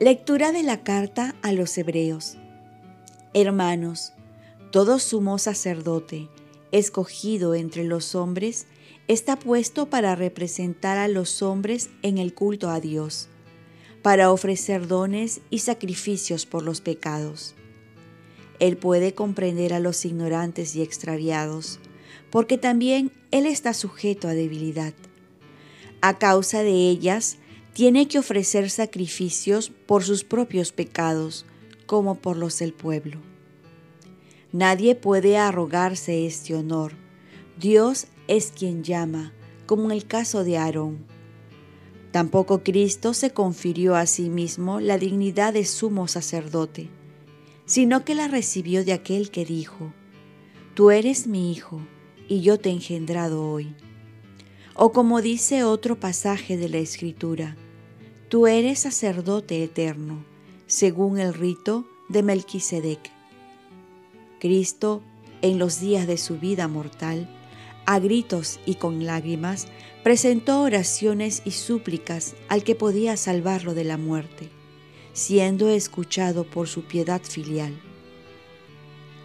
Lectura de la carta a los Hebreos. Hermanos, todo sumo sacerdote, escogido entre los hombres, está puesto para representar a los hombres en el culto a Dios, para ofrecer dones y sacrificios por los pecados. Él puede comprender a los ignorantes y extraviados, porque también Él está sujeto a debilidad. A causa de ellas, tiene que ofrecer sacrificios por sus propios pecados, como por los del pueblo. Nadie puede arrogarse este honor. Dios es quien llama, como en el caso de Aarón. Tampoco Cristo se confirió a sí mismo la dignidad de sumo sacerdote, sino que la recibió de aquel que dijo, Tú eres mi hijo, y yo te he engendrado hoy. O como dice otro pasaje de la Escritura, Tú eres sacerdote eterno, según el rito de Melquisedec. Cristo, en los días de su vida mortal, a gritos y con lágrimas, presentó oraciones y súplicas al que podía salvarlo de la muerte, siendo escuchado por su piedad filial.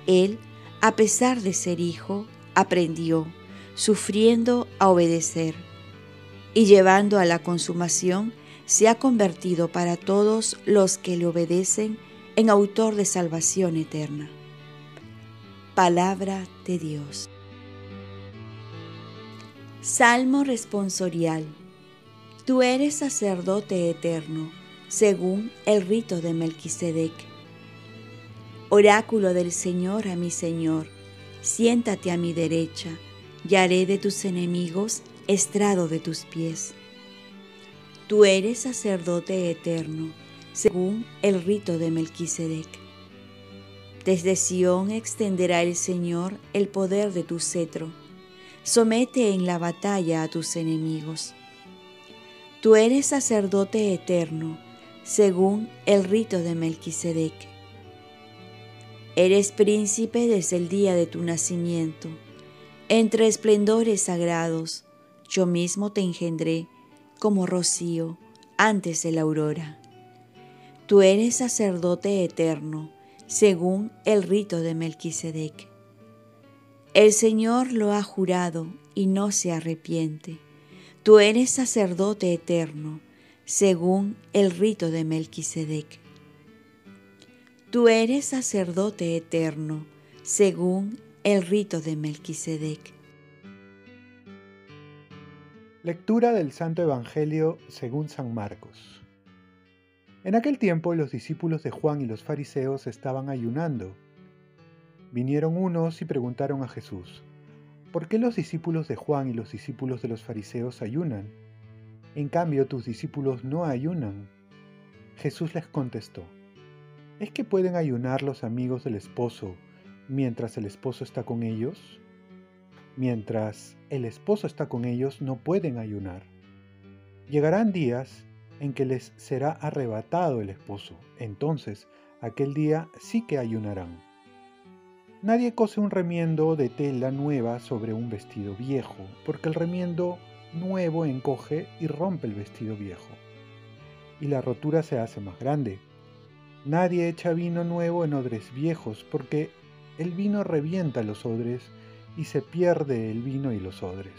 Él, a pesar de ser hijo, aprendió, sufriendo a obedecer, y llevando a la consumación se ha convertido para todos los que le obedecen en autor de salvación eterna. Palabra de Dios. Salmo responsorial. Tú eres sacerdote eterno, según el rito de Melquisedec. Oráculo del Señor a mi Señor, siéntate a mi derecha, y haré de tus enemigos estrado de tus pies. Tú eres sacerdote eterno, según el rito de Melquisedec. Desde Sión extenderá el Señor el poder de tu cetro. Somete en la batalla a tus enemigos. Tú eres sacerdote eterno, según el rito de Melquisedec. Eres príncipe desde el día de tu nacimiento. Entre esplendores sagrados, yo mismo te engendré como rocío antes de la aurora. Tú eres sacerdote eterno, según el rito de Melquisedec. El Señor lo ha jurado y no se arrepiente. Tú eres sacerdote eterno, según el rito de Melquisedec. Tú eres sacerdote eterno, según el rito de Melquisedec. Lectura del Santo Evangelio según San Marcos. En aquel tiempo los discípulos de Juan y los fariseos estaban ayunando. Vinieron unos y preguntaron a Jesús, ¿por qué los discípulos de Juan y los discípulos de los fariseos ayunan? En cambio tus discípulos no ayunan. Jesús les contestó, ¿es que pueden ayunar los amigos del esposo mientras el esposo está con ellos? Mientras el esposo está con ellos, no pueden ayunar. Llegarán días en que les será arrebatado el esposo. Entonces, aquel día sí que ayunarán. Nadie cose un remiendo de tela nueva sobre un vestido viejo, porque el remiendo nuevo encoge y rompe el vestido viejo. Y la rotura se hace más grande. Nadie echa vino nuevo en odres viejos, porque el vino revienta los odres y se pierde el vino y los odres,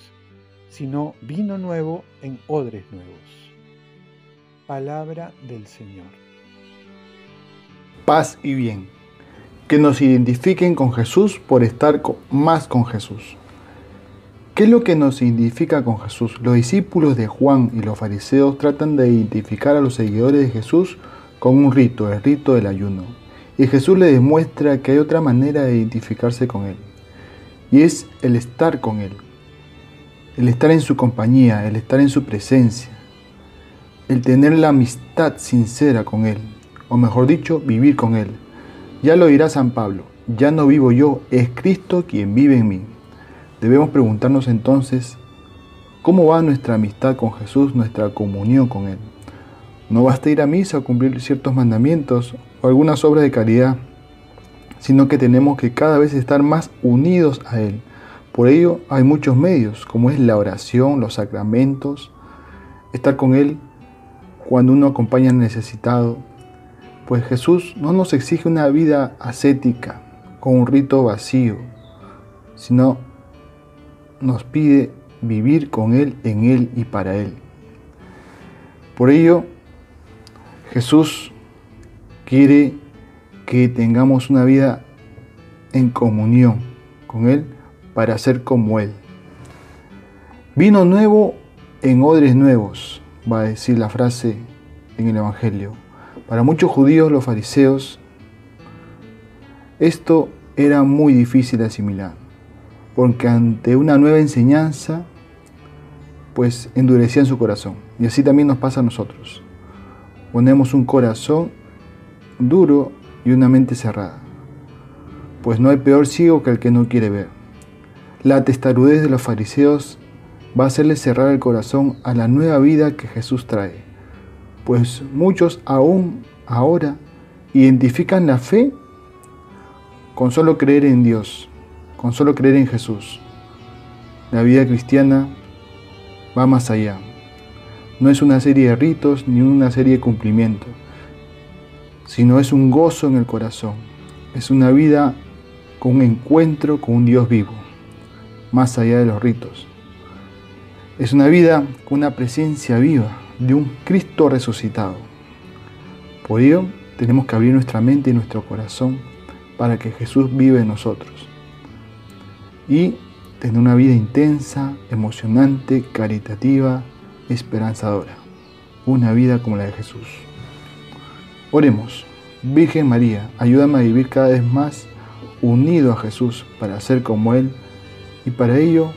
sino vino nuevo en odres nuevos. Palabra del Señor. Paz y bien. Que nos identifiquen con Jesús por estar más con Jesús. ¿Qué es lo que nos identifica con Jesús? Los discípulos de Juan y los fariseos tratan de identificar a los seguidores de Jesús con un rito, el rito del ayuno. Y Jesús les demuestra que hay otra manera de identificarse con Él y es el estar con Él, el estar en su compañía, el estar en su presencia, el tener la amistad sincera con Él, o mejor dicho, vivir con Él. Ya lo dirá San Pablo, ya no vivo yo, es Cristo quien vive en mí. Debemos preguntarnos entonces, ¿cómo va nuestra amistad con Jesús, nuestra comunión con Él? No basta ir a misa o cumplir ciertos mandamientos o algunas obras de caridad sino que tenemos que cada vez estar más unidos a Él. Por ello hay muchos medios, como es la oración, los sacramentos, estar con Él cuando uno acompaña al necesitado, Pues Jesús no nos exige una vida ascética con un rito vacío, sino nos pide vivir con Él, en Él y para Él. Por ello, Jesús quiere que tengamos una vida en comunión con Él para ser como Él. Vino nuevo en odres nuevos, va a decir la frase en el Evangelio. Para muchos judíos, los fariseos, esto era muy difícil de asimilar, porque ante una nueva enseñanza, pues endurecían su corazón. Y así también nos pasa a nosotros. Ponemos un corazón duro y una mente cerrada, pues no hay peor ciego que el que no quiere ver. La testarudez de los fariseos va a hacerle cerrar el corazón a la nueva vida que Jesús trae, pues muchos aún ahora identifican la fe con solo creer en Dios, con solo creer en Jesús. La vida cristiana va más allá. No es una serie de ritos ni una serie de cumplimientos, sino es un gozo en el corazón. Es una vida con un encuentro con un Dios vivo, más allá de los ritos. Es una vida con una presencia viva de un Cristo resucitado. Por ello, tenemos que abrir nuestra mente y nuestro corazón para que Jesús vive en nosotros. Y tener una vida intensa, emocionante, caritativa, esperanzadora. Una vida como la de Jesús. Oremos. Virgen María, ayúdame a vivir cada vez más unido a Jesús para ser como Él y para ello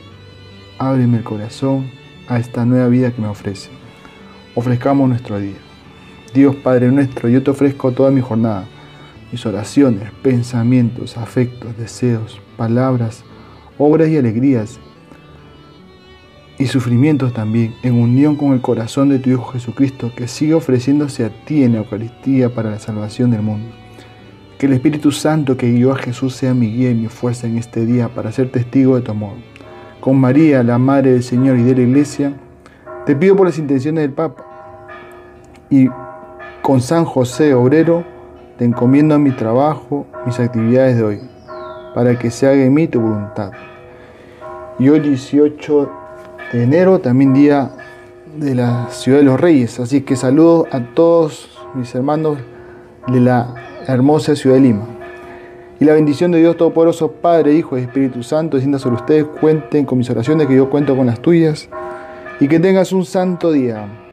ábreme el corazón a esta nueva vida que me ofrece. Ofrezcamos nuestro día. Dios Padre nuestro, yo te ofrezco toda mi jornada, mis oraciones, pensamientos, afectos, deseos, palabras, obras y alegrías y sufrimientos también, en unión con el corazón de tu Hijo Jesucristo, que sigue ofreciéndose a ti en Eucaristía para la salvación del mundo. Que el Espíritu Santo que guió a Jesús sea mi guía y mi fuerza en este día para ser testigo de tu amor. Con María, la Madre del Señor y de la Iglesia, te pido por las intenciones del Papa y con San José Obrero, te encomiendo mi trabajo, mis actividades de hoy, para que se haga en mí tu voluntad. Y hoy 18 de enero, también día de la ciudad de los reyes. Así que saludo a todos mis hermanos de la hermosa ciudad de Lima. Y la bendición de Dios Todopoderoso, Padre, Hijo y Espíritu Santo, descienda sobre ustedes. Cuenten con mis oraciones, que yo cuento con las tuyas. Y que tengas un santo día.